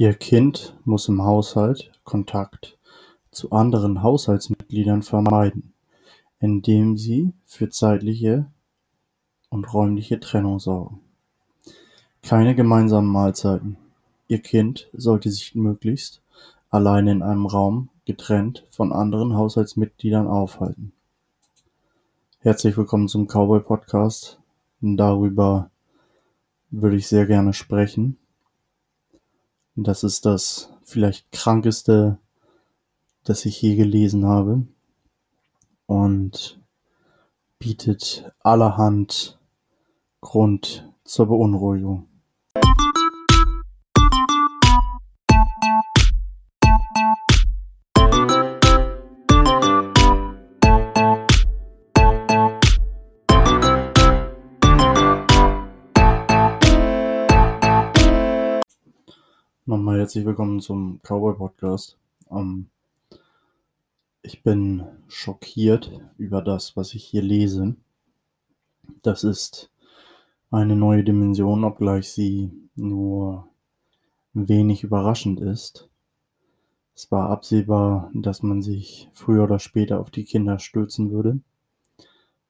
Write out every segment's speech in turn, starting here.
Ihr Kind muss im Haushalt Kontakt zu anderen Haushaltsmitgliedern vermeiden, indem sie für zeitliche und räumliche Trennung sorgen. Keine gemeinsamen Mahlzeiten. Ihr Kind sollte sich möglichst alleine in einem Raum getrennt von anderen Haushaltsmitgliedern aufhalten. Herzlich willkommen zum Cowboy Podcast. Darüber würde ich sehr gerne sprechen. Das ist das vielleicht krankeste, das ich je gelesen habe und bietet allerhand Grund zur Beunruhigung. Nochmal herzlich willkommen zum Cowboy Podcast. Ähm, ich bin schockiert über das, was ich hier lese. Das ist eine neue Dimension, obgleich sie nur wenig überraschend ist. Es war absehbar, dass man sich früher oder später auf die Kinder stürzen würde.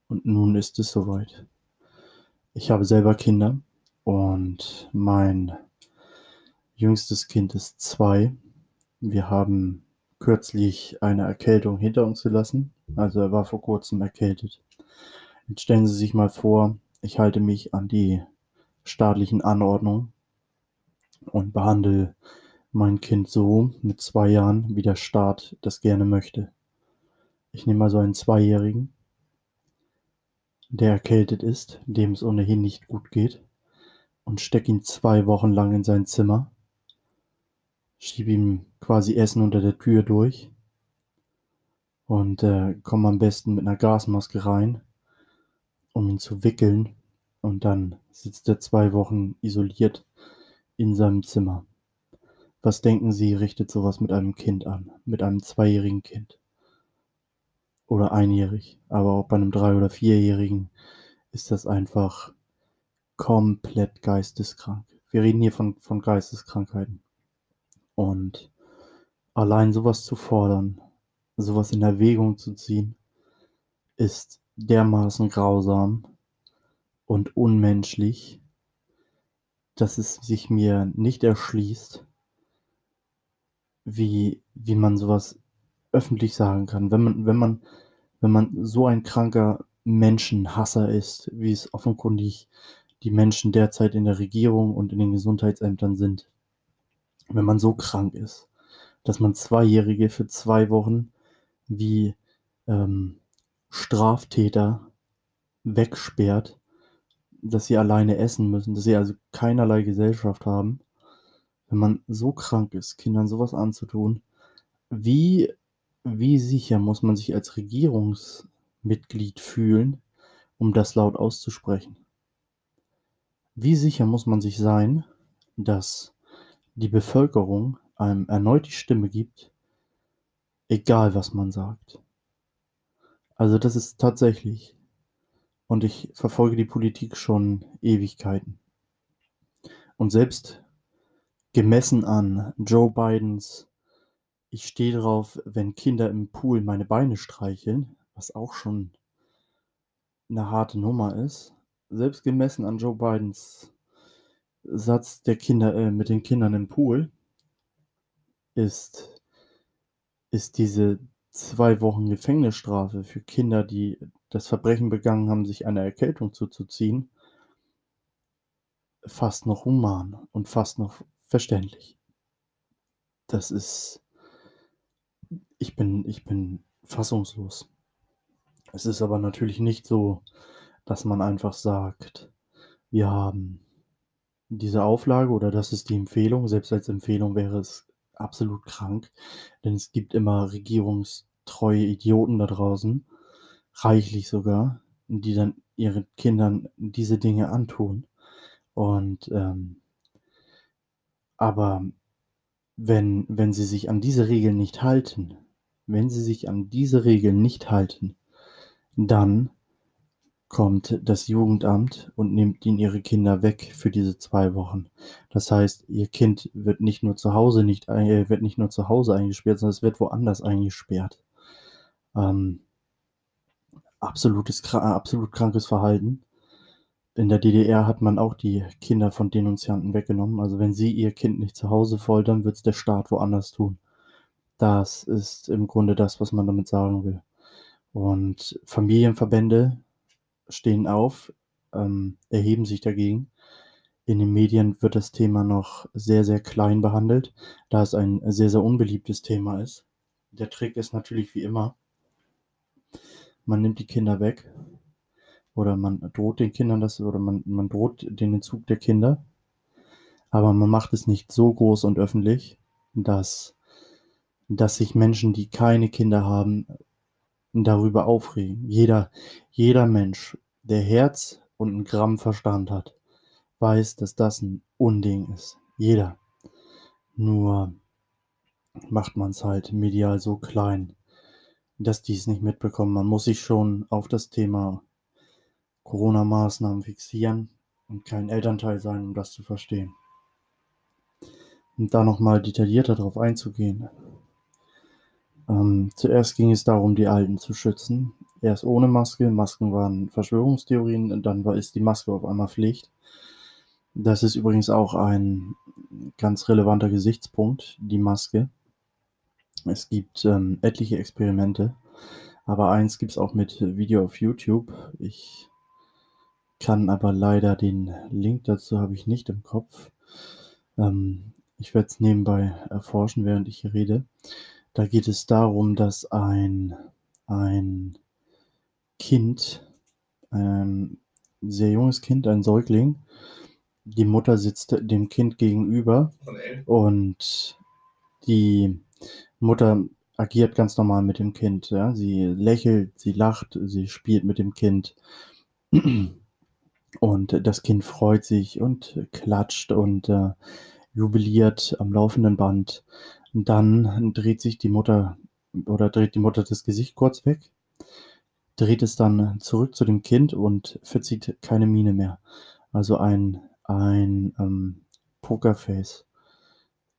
Und nun ist es soweit. Ich habe selber Kinder und mein jüngstes Kind ist zwei. Wir haben kürzlich eine Erkältung hinter uns gelassen. Also er war vor kurzem erkältet. Jetzt stellen Sie sich mal vor, ich halte mich an die staatlichen Anordnungen und behandle mein Kind so mit zwei Jahren, wie der Staat das gerne möchte. Ich nehme also einen Zweijährigen, der erkältet ist, dem es ohnehin nicht gut geht, und stecke ihn zwei Wochen lang in sein Zimmer schiebe ihm quasi Essen unter der Tür durch und äh, komme am besten mit einer Gasmaske rein, um ihn zu wickeln. Und dann sitzt er zwei Wochen isoliert in seinem Zimmer. Was denken Sie, richtet sowas mit einem Kind an, mit einem zweijährigen Kind? Oder einjährig, aber auch bei einem drei- oder vierjährigen ist das einfach komplett geisteskrank. Wir reden hier von, von Geisteskrankheiten. Und allein sowas zu fordern, sowas in Erwägung zu ziehen, ist dermaßen grausam und unmenschlich, dass es sich mir nicht erschließt, wie, wie man sowas öffentlich sagen kann. Wenn man, wenn man, wenn man so ein kranker Menschenhasser ist, wie es offenkundig die Menschen derzeit in der Regierung und in den Gesundheitsämtern sind wenn man so krank ist, dass man Zweijährige für zwei Wochen wie ähm, Straftäter wegsperrt, dass sie alleine essen müssen, dass sie also keinerlei Gesellschaft haben. Wenn man so krank ist, Kindern sowas anzutun, wie, wie sicher muss man sich als Regierungsmitglied fühlen, um das laut auszusprechen? Wie sicher muss man sich sein, dass die Bevölkerung einem erneut die Stimme gibt, egal was man sagt. Also das ist tatsächlich. Und ich verfolge die Politik schon Ewigkeiten. Und selbst gemessen an Joe Bidens, ich stehe drauf, wenn Kinder im Pool meine Beine streicheln, was auch schon eine harte Nummer ist, selbst gemessen an Joe Bidens Satz der Kinder äh, mit den Kindern im Pool ist ist diese zwei Wochen Gefängnisstrafe für Kinder, die das Verbrechen begangen haben, sich einer Erkältung zuzuziehen fast noch human und fast noch verständlich. Das ist ich bin ich bin fassungslos. Es ist aber natürlich nicht so, dass man einfach sagt: „Wir haben diese Auflage oder das ist die Empfehlung. Selbst als Empfehlung wäre es absolut krank, denn es gibt immer regierungstreue Idioten da draußen, reichlich sogar, die dann ihren Kindern diese Dinge antun. Und ähm, aber wenn, wenn sie sich an diese Regeln nicht halten, wenn sie sich an diese Regeln nicht halten, dann kommt das Jugendamt und nimmt ihnen ihre Kinder weg für diese zwei Wochen. Das heißt, ihr Kind wird nicht nur zu Hause nicht äh, wird nicht nur zu Hause eingesperrt, sondern es wird woanders eingesperrt. Ähm, absolutes, absolut krankes Verhalten. In der DDR hat man auch die Kinder von Denunzianten weggenommen. Also wenn sie ihr Kind nicht zu Hause foltern, wird es der Staat woanders tun. Das ist im Grunde das, was man damit sagen will. Und Familienverbände stehen auf, ähm, erheben sich dagegen. In den Medien wird das Thema noch sehr, sehr klein behandelt, da es ein sehr, sehr unbeliebtes Thema ist. Der Trick ist natürlich wie immer, man nimmt die Kinder weg oder man droht den Kindern das oder man, man droht den Entzug der Kinder, aber man macht es nicht so groß und öffentlich, dass, dass sich Menschen, die keine Kinder haben, darüber aufregen. Jeder, jeder Mensch, der Herz und ein Gramm Verstand hat, weiß, dass das ein Unding ist. Jeder. Nur macht man es halt medial so klein, dass die es nicht mitbekommen. Man muss sich schon auf das Thema Corona-Maßnahmen fixieren und kein Elternteil sein, um das zu verstehen. Und da nochmal detaillierter darauf einzugehen. Ähm, zuerst ging es darum, die Alten zu schützen. Erst ohne Maske, Masken waren Verschwörungstheorien, dann war, ist die Maske auf einmal Pflicht. Das ist übrigens auch ein ganz relevanter Gesichtspunkt, die Maske. Es gibt ähm, etliche Experimente, aber eins gibt es auch mit Video auf YouTube. Ich kann aber leider den Link dazu habe ich nicht im Kopf. Ähm, ich werde es nebenbei erforschen, während ich hier rede. Da geht es darum, dass ein, ein Kind, ein sehr junges Kind, ein Säugling, die Mutter sitzt dem Kind gegenüber und die Mutter agiert ganz normal mit dem Kind. Ja? Sie lächelt, sie lacht, sie spielt mit dem Kind. Und das Kind freut sich und klatscht und äh, jubiliert am laufenden Band. Und dann dreht sich die Mutter oder dreht die Mutter das Gesicht kurz weg, dreht es dann zurück zu dem Kind und verzieht keine Miene mehr. Also ein, ein ähm, Pokerface.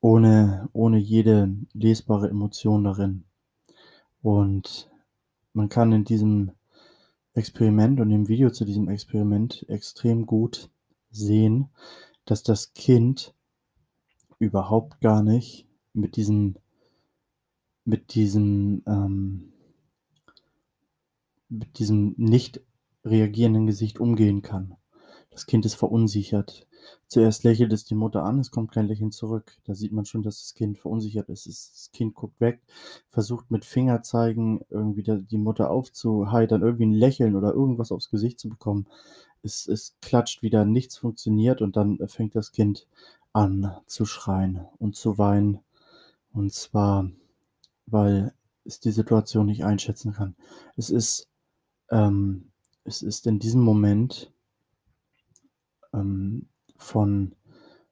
Ohne, ohne jede lesbare Emotion darin. Und man kann in diesem Experiment und im Video zu diesem Experiment extrem gut sehen, dass das Kind überhaupt gar nicht mit diesem, mit diesem, ähm, mit diesem nicht reagierenden Gesicht umgehen kann. Das Kind ist verunsichert. Zuerst lächelt es die Mutter an, es kommt kein Lächeln zurück. Da sieht man schon, dass das Kind verunsichert ist. Das Kind guckt weg, versucht mit Fingerzeigen irgendwie die Mutter aufzuheitern, irgendwie ein Lächeln oder irgendwas aufs Gesicht zu bekommen. Es, es klatscht wieder, nichts funktioniert und dann fängt das Kind an zu schreien und zu weinen. Und zwar, weil es die Situation nicht einschätzen kann. Es ist, ähm, es ist in diesem Moment ähm, von,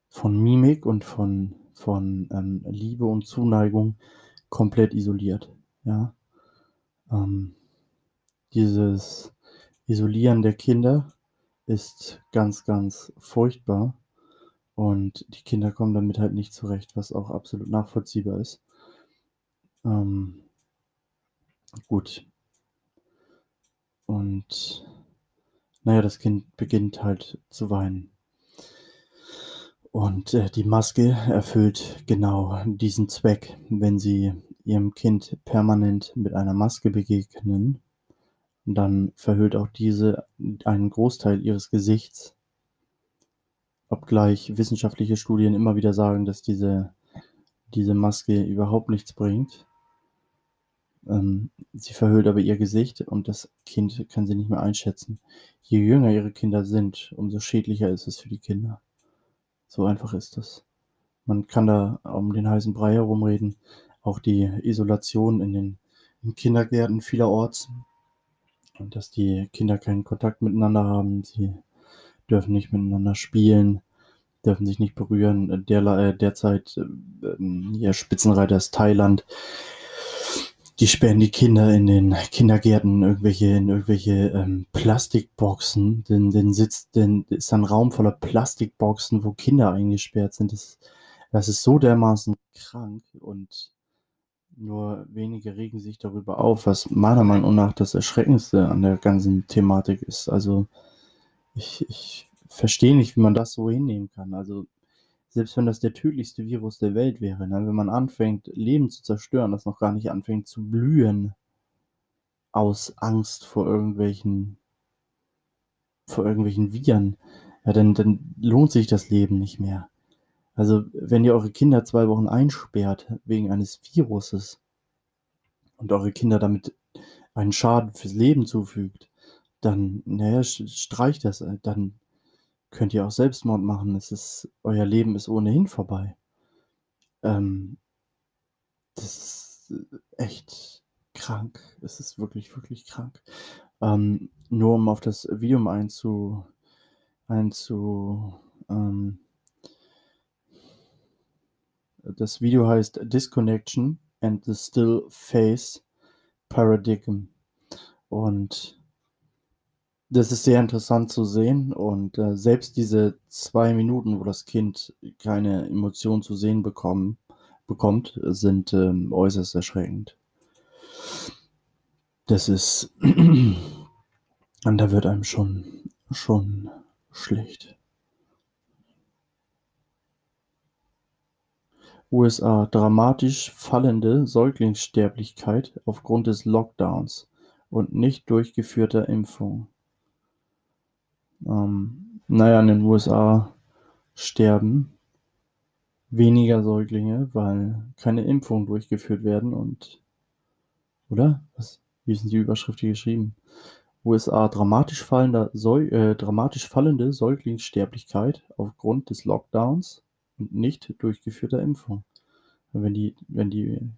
von Mimik und von, von ähm, Liebe und Zuneigung komplett isoliert. Ja? Ähm, dieses Isolieren der Kinder ist ganz, ganz furchtbar und die Kinder kommen damit halt nicht zurecht, was auch absolut nachvollziehbar ist. Ähm, gut. Und naja, das Kind beginnt halt zu weinen. Und äh, die Maske erfüllt genau diesen Zweck. Wenn Sie Ihrem Kind permanent mit einer Maske begegnen, dann verhüllt auch diese einen Großteil Ihres Gesichts. Obgleich wissenschaftliche Studien immer wieder sagen, dass diese, diese Maske überhaupt nichts bringt. Ähm, sie verhüllt aber ihr Gesicht und das Kind kann sie nicht mehr einschätzen. Je jünger ihre Kinder sind, umso schädlicher ist es für die Kinder. So einfach ist das. Man kann da um den heißen Brei herumreden. Auch die Isolation in den in Kindergärten vielerorts. Und dass die Kinder keinen Kontakt miteinander haben. Sie dürfen nicht miteinander spielen, dürfen sich nicht berühren. Der, äh, derzeit, äh, ihr Spitzenreiter ist Thailand die sperren die Kinder in den Kindergärten irgendwelche, in irgendwelche ähm, Plastikboxen. Denn, denn sitzt, denn ist ein Raum voller Plastikboxen, wo Kinder eingesperrt sind. Das, das ist so dermaßen krank und nur wenige regen sich darüber auf, was meiner Meinung nach das Erschreckendste an der ganzen Thematik ist. Also ich, ich verstehe nicht, wie man das so hinnehmen kann. Also selbst wenn das der tödlichste Virus der Welt wäre, ne? wenn man anfängt, Leben zu zerstören, das noch gar nicht anfängt zu blühen, aus Angst vor irgendwelchen, vor irgendwelchen Viren, ja, dann, dann lohnt sich das Leben nicht mehr. Also, wenn ihr eure Kinder zwei Wochen einsperrt wegen eines Viruses und eure Kinder damit einen Schaden fürs Leben zufügt, dann, naja, streicht das, äh, dann könnt ihr auch Selbstmord machen. Es ist, euer Leben ist ohnehin vorbei. Ähm, das ist echt krank. Es ist wirklich, wirklich krank. Ähm, nur um auf das Video einzu, einzu, ähm, das Video heißt Disconnection and the Still Face Paradigm. Und das ist sehr interessant zu sehen und äh, selbst diese zwei Minuten, wo das Kind keine Emotion zu sehen bekommen, bekommt, sind ähm, äußerst erschreckend. Das ist, und da wird einem schon, schon schlecht. USA dramatisch fallende Säuglingssterblichkeit aufgrund des Lockdowns und nicht durchgeführter Impfung. Ähm, naja, in den USA sterben weniger Säuglinge, weil keine Impfungen durchgeführt werden und oder? Was, wie denn die Überschrift hier geschrieben? USA dramatisch, fallender, äh, dramatisch fallende Säuglingssterblichkeit aufgrund des Lockdowns und nicht durchgeführter Impfung. Wenn die, wenn die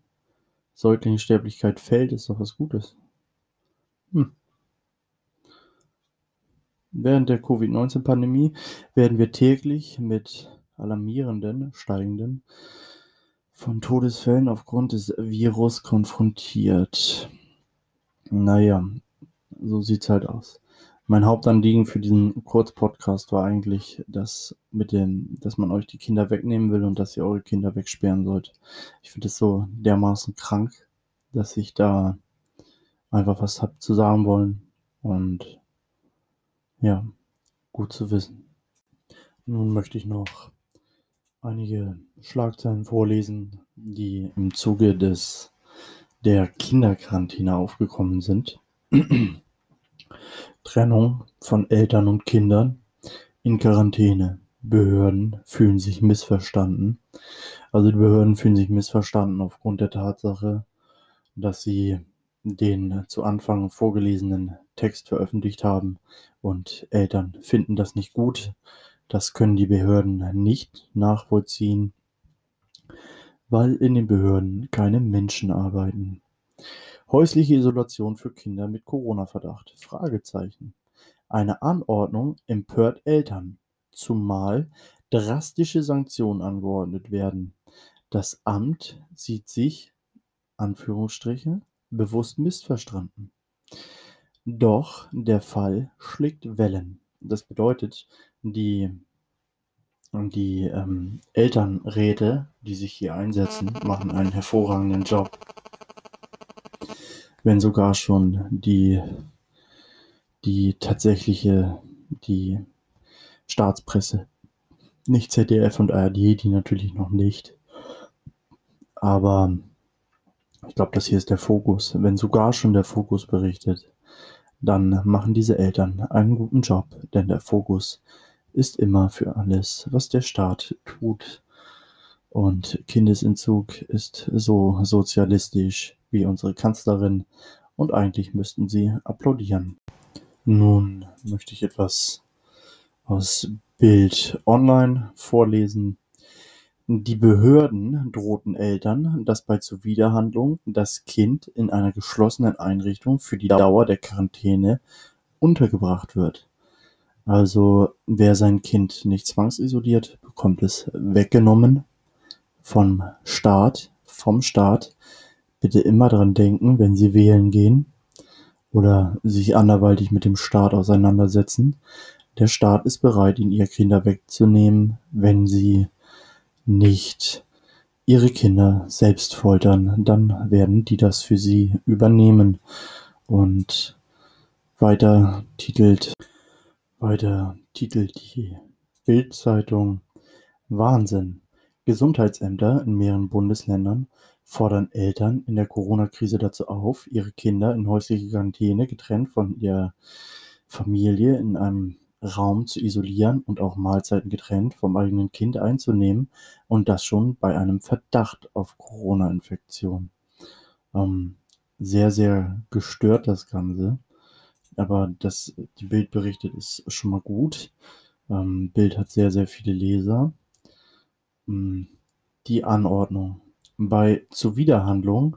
Säuglingssterblichkeit fällt, ist doch was Gutes. Hm. Während der Covid-19-Pandemie werden wir täglich mit alarmierenden, steigenden von Todesfällen aufgrund des Virus konfrontiert. Naja, so sieht's halt aus. Mein Hauptanliegen für diesen Kurzpodcast war eigentlich, dass mit dem, dass man euch die Kinder wegnehmen will und dass ihr eure Kinder wegsperren sollt. Ich finde es so dermaßen krank, dass ich da einfach was hab zu sagen wollen und ja, gut zu wissen. Nun möchte ich noch einige Schlagzeilen vorlesen, die im Zuge des der Kinderquarantäne aufgekommen sind. Trennung von Eltern und Kindern in Quarantäne. Behörden fühlen sich missverstanden. Also die Behörden fühlen sich missverstanden aufgrund der Tatsache, dass sie den zu Anfang vorgelesenen Text veröffentlicht haben und Eltern finden das nicht gut. Das können die Behörden nicht nachvollziehen, weil in den Behörden keine Menschen arbeiten. Häusliche Isolation für Kinder mit Corona-Verdacht? Fragezeichen. Eine Anordnung empört Eltern, zumal drastische Sanktionen angeordnet werden. Das Amt sieht sich Anführungsstriche bewusst missverstanden. Doch der Fall schlägt Wellen. Das bedeutet, die, die ähm, Elternräte, die sich hier einsetzen, machen einen hervorragenden Job. Wenn sogar schon die, die tatsächliche, die Staatspresse, nicht ZDF und ARD, die natürlich noch nicht, aber ich glaube, das hier ist der Fokus. Wenn sogar schon der Fokus berichtet, dann machen diese Eltern einen guten Job, denn der Fokus ist immer für alles, was der Staat tut. Und Kindesentzug ist so sozialistisch wie unsere Kanzlerin und eigentlich müssten sie applaudieren. Nun möchte ich etwas aus Bild Online vorlesen. Die Behörden drohten Eltern, dass bei Zuwiderhandlung das Kind in einer geschlossenen Einrichtung für die Dauer der Quarantäne untergebracht wird. Also wer sein Kind nicht zwangsisoliert, bekommt es weggenommen vom Staat, vom Staat, bitte immer dran denken, wenn Sie wählen gehen oder sich anderweitig mit dem Staat auseinandersetzen. Der Staat ist bereit, Ihnen Ihre Kinder wegzunehmen, wenn Sie nicht Ihre Kinder selbst foltern. Dann werden die das für Sie übernehmen. Und weiter titelt, weiter titelt die Bildzeitung Wahnsinn. Gesundheitsämter in mehreren Bundesländern fordern Eltern in der Corona-Krise dazu auf, ihre Kinder in häusliche Quarantäne getrennt von der Familie in einem Raum zu isolieren und auch Mahlzeiten getrennt vom eigenen Kind einzunehmen und das schon bei einem Verdacht auf Corona-Infektion. Ähm, sehr, sehr gestört das Ganze. Aber das, die Bild berichtet ist schon mal gut. Ähm, Bild hat sehr, sehr viele Leser. Ähm, die Anordnung. Bei Zuwiderhandlung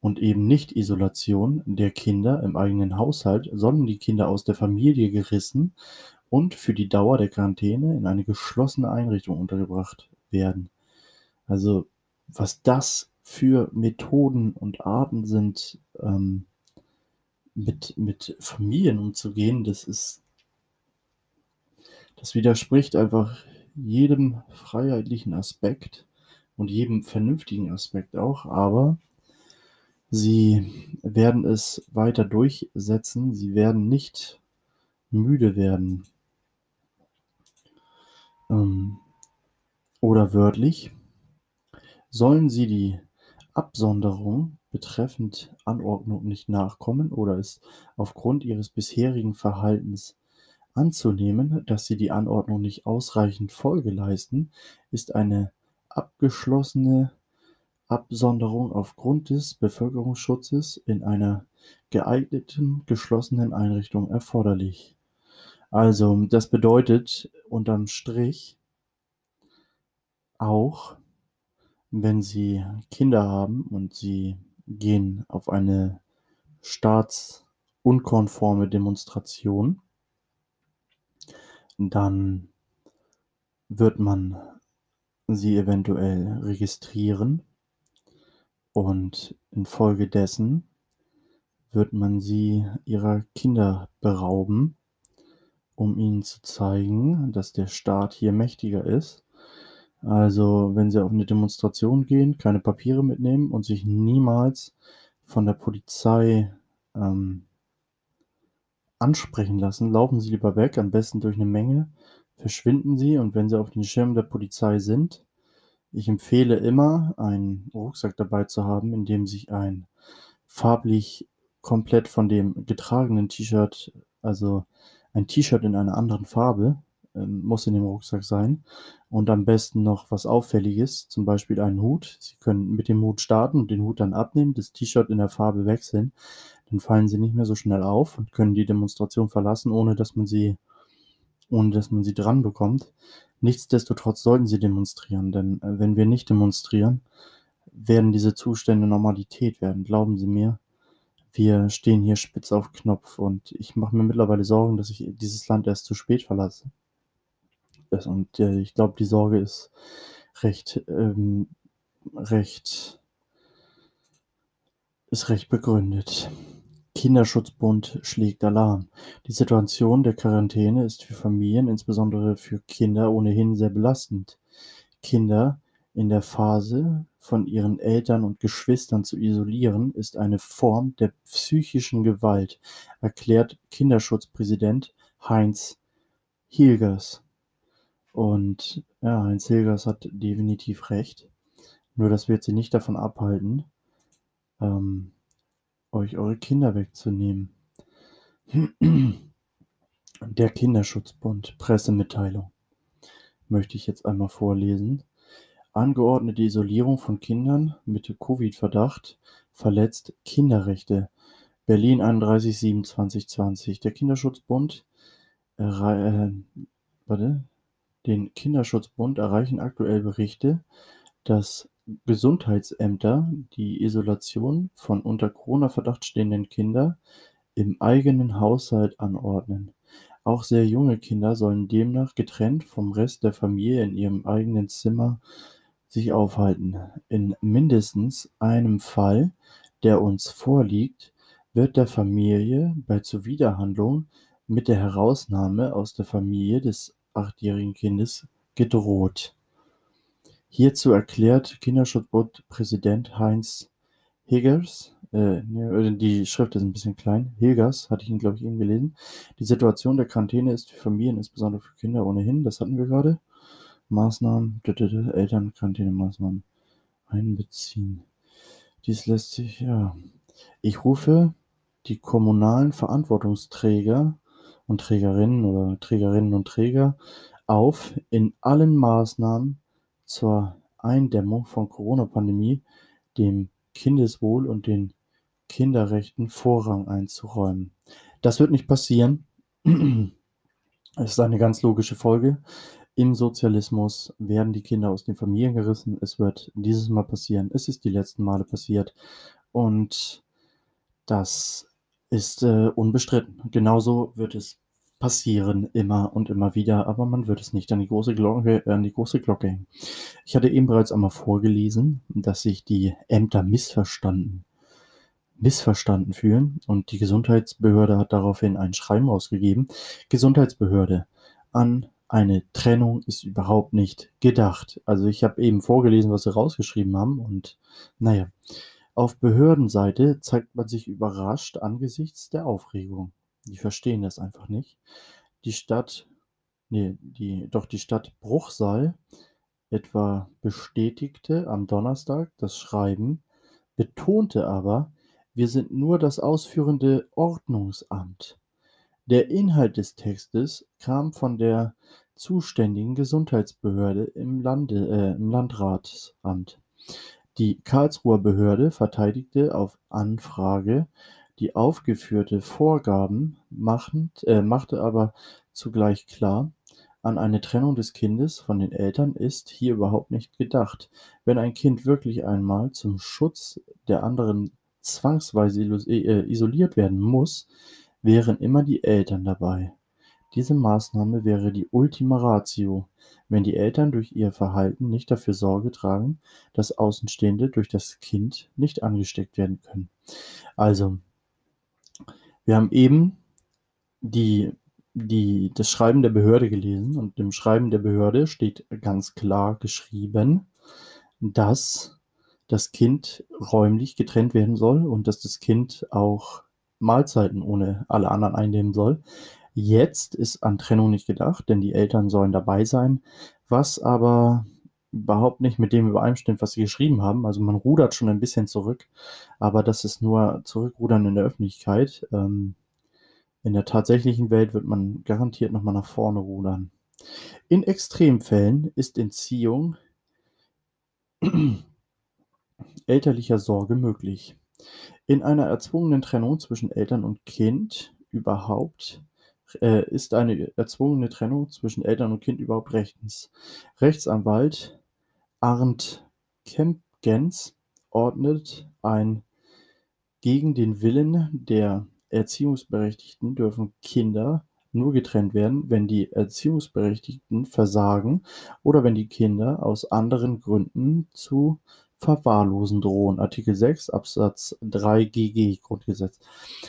und eben Nicht-Isolation der Kinder im eigenen Haushalt sollen die Kinder aus der Familie gerissen und für die Dauer der Quarantäne in eine geschlossene Einrichtung untergebracht werden. Also, was das für Methoden und Arten sind, ähm, mit, mit Familien umzugehen, das ist, das widerspricht einfach jedem freiheitlichen Aspekt und jedem vernünftigen Aspekt auch, aber sie werden es weiter durchsetzen, sie werden nicht müde werden. Ähm, oder wörtlich, sollen sie die Absonderung betreffend Anordnung nicht nachkommen oder ist aufgrund ihres bisherigen Verhaltens anzunehmen, dass sie die Anordnung nicht ausreichend Folge leisten, ist eine abgeschlossene Absonderung aufgrund des Bevölkerungsschutzes in einer geeigneten geschlossenen Einrichtung erforderlich. Also, das bedeutet unterm Strich auch, wenn Sie Kinder haben und Sie gehen auf eine staatsunkonforme Demonstration, dann wird man sie eventuell registrieren und infolgedessen wird man sie ihrer Kinder berauben, um ihnen zu zeigen, dass der Staat hier mächtiger ist. Also, wenn sie auf eine Demonstration gehen, keine Papiere mitnehmen und sich niemals von der Polizei ähm, ansprechen lassen, laufen Sie lieber weg, am besten durch eine Menge, verschwinden Sie und wenn Sie auf den Schirm der Polizei sind, ich empfehle immer, einen Rucksack dabei zu haben, in dem sich ein farblich komplett von dem getragenen T-Shirt, also ein T-Shirt in einer anderen Farbe, ähm, muss in dem Rucksack sein. Und am besten noch was Auffälliges, zum Beispiel einen Hut. Sie können mit dem Hut starten und den Hut dann abnehmen, das T-Shirt in der Farbe wechseln. Dann fallen sie nicht mehr so schnell auf und können die Demonstration verlassen, ohne dass man sie, ohne dass man sie dran bekommt. Nichtsdestotrotz sollten sie demonstrieren, denn äh, wenn wir nicht demonstrieren, werden diese Zustände Normalität werden. Glauben Sie mir, wir stehen hier spitz auf Knopf und ich mache mir mittlerweile Sorgen, dass ich dieses Land erst zu spät verlasse. Und äh, ich glaube, die Sorge ist recht, ähm, recht, ist recht begründet. Kinderschutzbund schlägt Alarm. Die Situation der Quarantäne ist für Familien, insbesondere für Kinder, ohnehin sehr belastend. Kinder in der Phase von ihren Eltern und Geschwistern zu isolieren, ist eine Form der psychischen Gewalt, erklärt Kinderschutzpräsident Heinz Hilgers. Und ja, Heinz Hilgers hat definitiv recht. Nur das wird sie nicht davon abhalten, ähm, euch eure Kinder wegzunehmen. Der Kinderschutzbund, Pressemitteilung, möchte ich jetzt einmal vorlesen. Angeordnete Isolierung von Kindern mit Covid-Verdacht verletzt Kinderrechte. Berlin 31.7.2020. Der Kinderschutzbund äh, warte, den Kinderschutzbund erreichen aktuell Berichte, dass Gesundheitsämter die Isolation von unter Corona-Verdacht stehenden Kinder im eigenen Haushalt anordnen. Auch sehr junge Kinder sollen demnach getrennt vom Rest der Familie in ihrem eigenen Zimmer sich aufhalten. In mindestens einem Fall, der uns vorliegt, wird der Familie bei Zuwiderhandlung mit der Herausnahme aus der Familie des achtjährigen Kindes gedroht. Hierzu erklärt Kinderschutzbund-Präsident Heinz Higgers, äh, die Schrift ist ein bisschen klein, Hilgers, hatte ich ihn, glaube ich, eben gelesen. Die Situation der Quarantäne ist für Familien, insbesondere für Kinder ohnehin, das hatten wir gerade. Maßnahmen, Eltern, Quarantänemaßnahmen einbeziehen. Dies lässt sich, ja. Ich rufe die kommunalen Verantwortungsträger und Trägerinnen oder Trägerinnen und Träger auf, in allen Maßnahmen zur Eindämmung von Corona-Pandemie dem Kindeswohl und den Kinderrechten Vorrang einzuräumen. Das wird nicht passieren. Es ist eine ganz logische Folge. Im Sozialismus werden die Kinder aus den Familien gerissen. Es wird dieses Mal passieren. Es ist die letzten Male passiert. Und das ist äh, unbestritten. Genauso wird es passieren, immer und immer wieder, aber man wird es nicht an die große Glocke, an die große Glocke hängen. Ich hatte eben bereits einmal vorgelesen, dass sich die Ämter missverstanden, missverstanden fühlen und die Gesundheitsbehörde hat daraufhin ein Schreiben ausgegeben. Gesundheitsbehörde an eine Trennung ist überhaupt nicht gedacht. Also ich habe eben vorgelesen, was sie rausgeschrieben haben und naja, auf Behördenseite zeigt man sich überrascht angesichts der Aufregung. Die verstehen das einfach nicht. Die Stadt, nee, die, doch die Stadt Bruchsal etwa bestätigte am Donnerstag das Schreiben, betonte aber, wir sind nur das ausführende Ordnungsamt. Der Inhalt des Textes kam von der zuständigen Gesundheitsbehörde im, äh, Landratsamt. Die Karlsruher Behörde verteidigte auf Anfrage die aufgeführte Vorgaben äh, machte aber zugleich klar, an eine Trennung des Kindes von den Eltern ist hier überhaupt nicht gedacht. Wenn ein Kind wirklich einmal zum Schutz der anderen zwangsweise äh, isoliert werden muss, wären immer die Eltern dabei. Diese Maßnahme wäre die Ultima Ratio, wenn die Eltern durch ihr Verhalten nicht dafür Sorge tragen, dass Außenstehende durch das Kind nicht angesteckt werden können. Also, wir haben eben die, die, das Schreiben der Behörde gelesen und im Schreiben der Behörde steht ganz klar geschrieben, dass das Kind räumlich getrennt werden soll und dass das Kind auch Mahlzeiten ohne alle anderen einnehmen soll. Jetzt ist an Trennung nicht gedacht, denn die Eltern sollen dabei sein, was aber überhaupt nicht mit dem übereinstimmt, was sie geschrieben haben. Also man rudert schon ein bisschen zurück, aber das ist nur Zurückrudern in der Öffentlichkeit. Ähm, in der tatsächlichen Welt wird man garantiert nochmal nach vorne rudern. In Extremfällen ist Entziehung elterlicher Sorge möglich. In einer erzwungenen Trennung zwischen Eltern und Kind überhaupt äh, ist eine erzwungene Trennung zwischen Eltern und Kind überhaupt rechtens. Rechtsanwalt Arndt Kempgens ordnet ein gegen den Willen der Erziehungsberechtigten dürfen Kinder nur getrennt werden, wenn die Erziehungsberechtigten versagen oder wenn die Kinder aus anderen Gründen zu verwahrlosen drohen. Artikel 6 Absatz 3 GG Grundgesetz.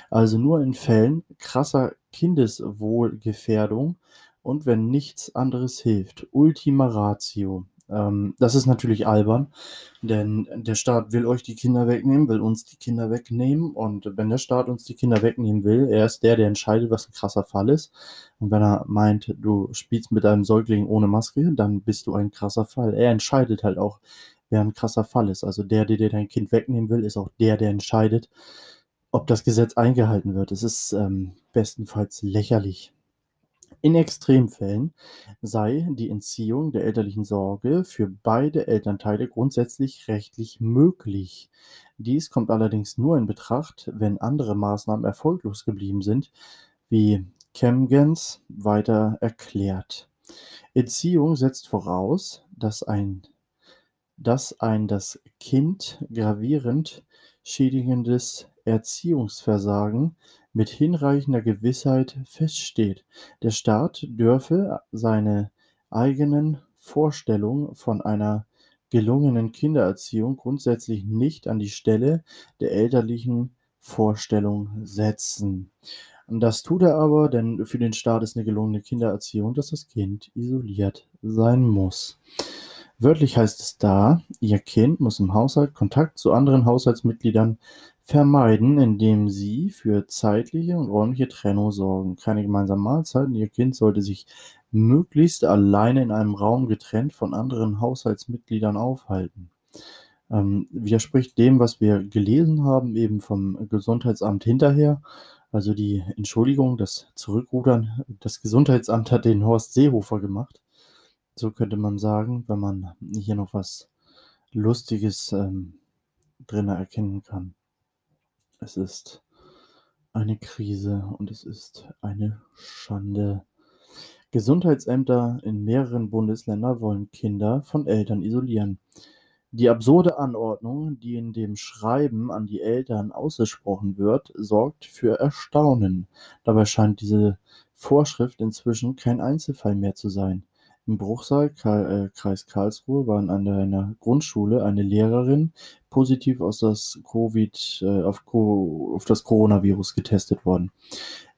Also nur in Fällen krasser Kindeswohlgefährdung und wenn nichts anderes hilft. Ultima Ratio. Ähm, das ist natürlich albern, denn der Staat will euch die Kinder wegnehmen, will uns die Kinder wegnehmen. Und wenn der Staat uns die Kinder wegnehmen will, er ist der, der entscheidet, was ein krasser Fall ist. Und wenn er meint, du spielst mit deinem Säugling ohne Maske, dann bist du ein krasser Fall. Er entscheidet halt auch, wer ein krasser Fall ist. Also der, der dir dein Kind wegnehmen will, ist auch der, der entscheidet, ob das Gesetz eingehalten wird. Es ist ähm, bestenfalls lächerlich. In Extremfällen sei die Entziehung der elterlichen Sorge für beide Elternteile grundsätzlich rechtlich möglich. Dies kommt allerdings nur in Betracht, wenn andere Maßnahmen erfolglos geblieben sind, wie Kemgens weiter erklärt. Entziehung setzt voraus, dass ein, dass ein das Kind gravierend schädigendes Erziehungsversagen mit hinreichender Gewissheit feststeht, der Staat dürfe seine eigenen Vorstellungen von einer gelungenen Kindererziehung grundsätzlich nicht an die Stelle der elterlichen Vorstellung setzen. Das tut er aber, denn für den Staat ist eine gelungene Kindererziehung, dass das Kind isoliert sein muss. Wörtlich heißt es da, Ihr Kind muss im Haushalt Kontakt zu anderen Haushaltsmitgliedern vermeiden, indem Sie für zeitliche und räumliche Trennung sorgen. Keine gemeinsamen Mahlzeiten. Ihr Kind sollte sich möglichst alleine in einem Raum getrennt von anderen Haushaltsmitgliedern aufhalten. Ähm, widerspricht dem, was wir gelesen haben, eben vom Gesundheitsamt hinterher. Also die Entschuldigung, das Zurückrudern. Das Gesundheitsamt hat den Horst Seehofer gemacht. So könnte man sagen, wenn man hier noch was Lustiges ähm, drin erkennen kann. Es ist eine Krise und es ist eine Schande. Gesundheitsämter in mehreren Bundesländern wollen Kinder von Eltern isolieren. Die absurde Anordnung, die in dem Schreiben an die Eltern ausgesprochen wird, sorgt für Erstaunen. Dabei scheint diese Vorschrift inzwischen kein Einzelfall mehr zu sein. Im Bruchsal, äh, Kreis Karlsruhe, war an einer Grundschule eine Lehrerin positiv äh, auf, auf das Coronavirus getestet worden.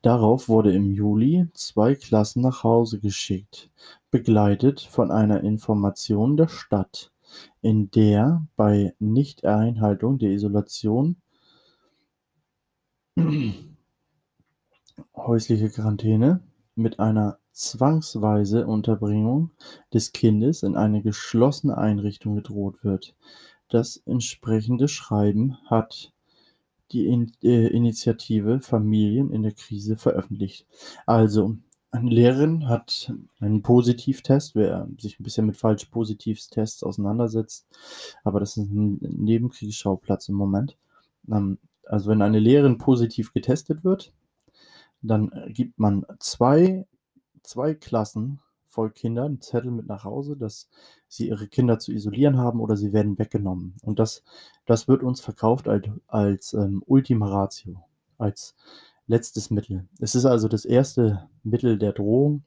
Darauf wurde im Juli zwei Klassen nach Hause geschickt, begleitet von einer Information der Stadt, in der bei Nichteinhaltung der Isolation häusliche Quarantäne mit einer zwangsweise Unterbringung des Kindes in eine geschlossene Einrichtung gedroht wird. Das entsprechende Schreiben hat die äh, Initiative Familien in der Krise veröffentlicht. Also, eine Lehrerin hat einen Positivtest, wer sich ein bisschen mit falsch Positivtests auseinandersetzt, aber das ist ein Nebenkriegsschauplatz im Moment. Ähm, also wenn eine Lehrerin positiv getestet wird, dann gibt man zwei zwei Klassen voll Kindern einen Zettel mit nach Hause, dass sie ihre Kinder zu isolieren haben oder sie werden weggenommen. Und das, das wird uns verkauft als, als ähm, Ultima Ratio, als letztes Mittel. Es ist also das erste Mittel der Drohung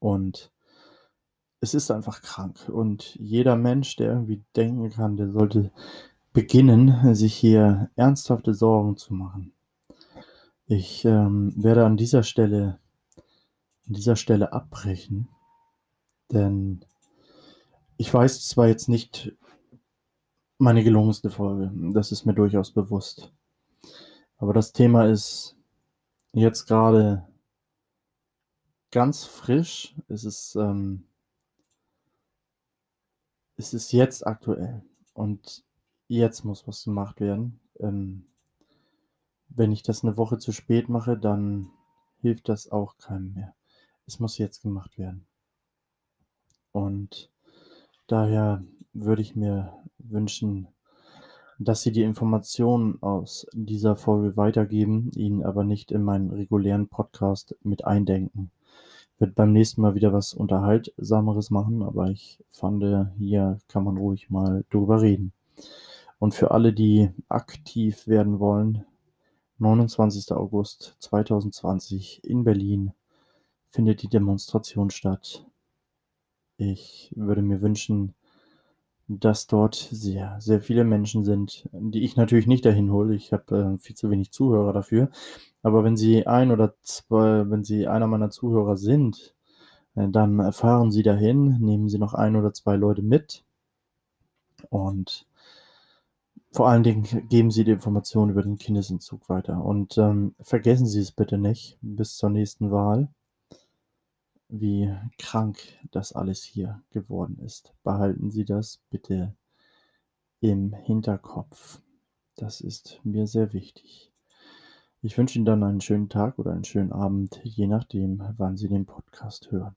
und es ist einfach krank. Und jeder Mensch, der irgendwie denken kann, der sollte beginnen, sich hier ernsthafte Sorgen zu machen. Ich ähm, werde an dieser Stelle an dieser Stelle abbrechen, denn ich weiß zwar jetzt nicht meine gelungenste Folge, das ist mir durchaus bewusst, aber das Thema ist jetzt gerade ganz frisch, es ist, ähm, es ist jetzt aktuell und jetzt muss was gemacht werden. Ähm, wenn ich das eine Woche zu spät mache, dann hilft das auch keinem mehr es muss jetzt gemacht werden. Und daher würde ich mir wünschen, dass Sie die Informationen aus dieser Folge weitergeben, ihn aber nicht in meinen regulären Podcast mit eindenken. Ich werde beim nächsten Mal wieder was Unterhaltsameres machen, aber ich fand, hier kann man ruhig mal drüber reden. Und für alle, die aktiv werden wollen, 29. August 2020 in Berlin findet die Demonstration statt. Ich würde mir wünschen, dass dort sehr, sehr viele Menschen sind, die ich natürlich nicht dahin hole. Ich habe äh, viel zu wenig Zuhörer dafür. Aber wenn Sie ein oder zwei, wenn Sie einer meiner Zuhörer sind, äh, dann fahren Sie dahin, nehmen Sie noch ein oder zwei Leute mit und vor allen Dingen geben Sie die Informationen über den Kindesentzug weiter. Und ähm, vergessen Sie es bitte nicht bis zur nächsten Wahl wie krank das alles hier geworden ist. Behalten Sie das bitte im Hinterkopf. Das ist mir sehr wichtig. Ich wünsche Ihnen dann einen schönen Tag oder einen schönen Abend, je nachdem, wann Sie den Podcast hören.